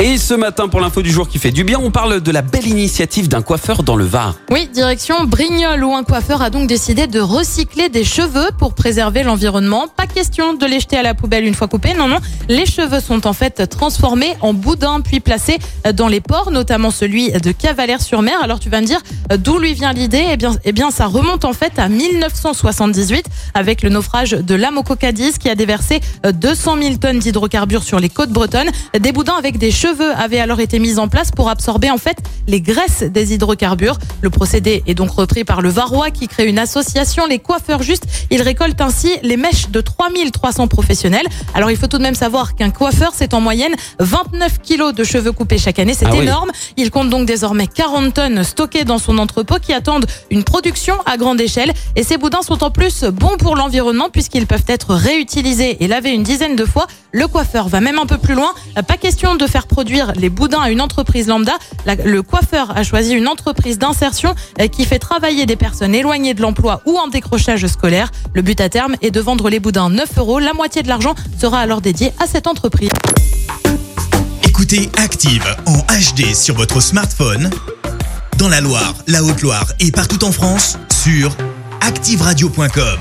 Et ce matin, pour l'info du jour qui fait du bien, on parle de la belle initiative d'un coiffeur dans le Var. Oui, direction Brignoles où un coiffeur a donc décidé de recycler des cheveux pour préserver l'environnement. Pas question de les jeter à la poubelle une fois coupés, non, non. Les cheveux sont en fait transformés en boudins puis placés dans les ports, notamment celui de Cavalère-sur-Mer. Alors tu vas me dire d'où lui vient l'idée? Eh bien, eh bien, ça remonte en fait à 1978 avec le naufrage de l'Amoco Cadiz qui a déversé 200 000 tonnes d'hydrocarbures sur les côtes bretonnes. Des boudins avec des cheveux avaient alors été mis en place pour absorber en fait les graisses des hydrocarbures. Le procédé est donc repris par le Varrois qui crée une association, les coiffeurs justes. Ils récoltent ainsi les mèches de 3300 professionnels. Alors il faut tout de même savoir qu'un coiffeur, c'est en moyenne 29 kilos de cheveux coupés chaque année. C'est Ah oui. énorme. Il compte donc désormais 40 tonnes stockées dans son entrepôt qui attendent une production à grande échelle. Et ces boudins sont en plus bons pour l'environnement puisqu'ils peuvent être réutilisés et lavés une dizaine de fois. Le coiffeur va même un peu plus loin. Pas question de faire produire les boudins à une entreprise lambda. La- le coiffeur a choisi une entreprise d'insertion euh, qui fait travailler des personnes éloignées de l'emploi ou en décrochage scolaire. Le but à terme est de vendre les boudins 9 euros. La moitié de l'argent sera alors dédié à cette entreprise. Écoutez Active en HD sur votre smartphone, dans la Loire, la Haute-Loire et partout en France, sur activeradio.com.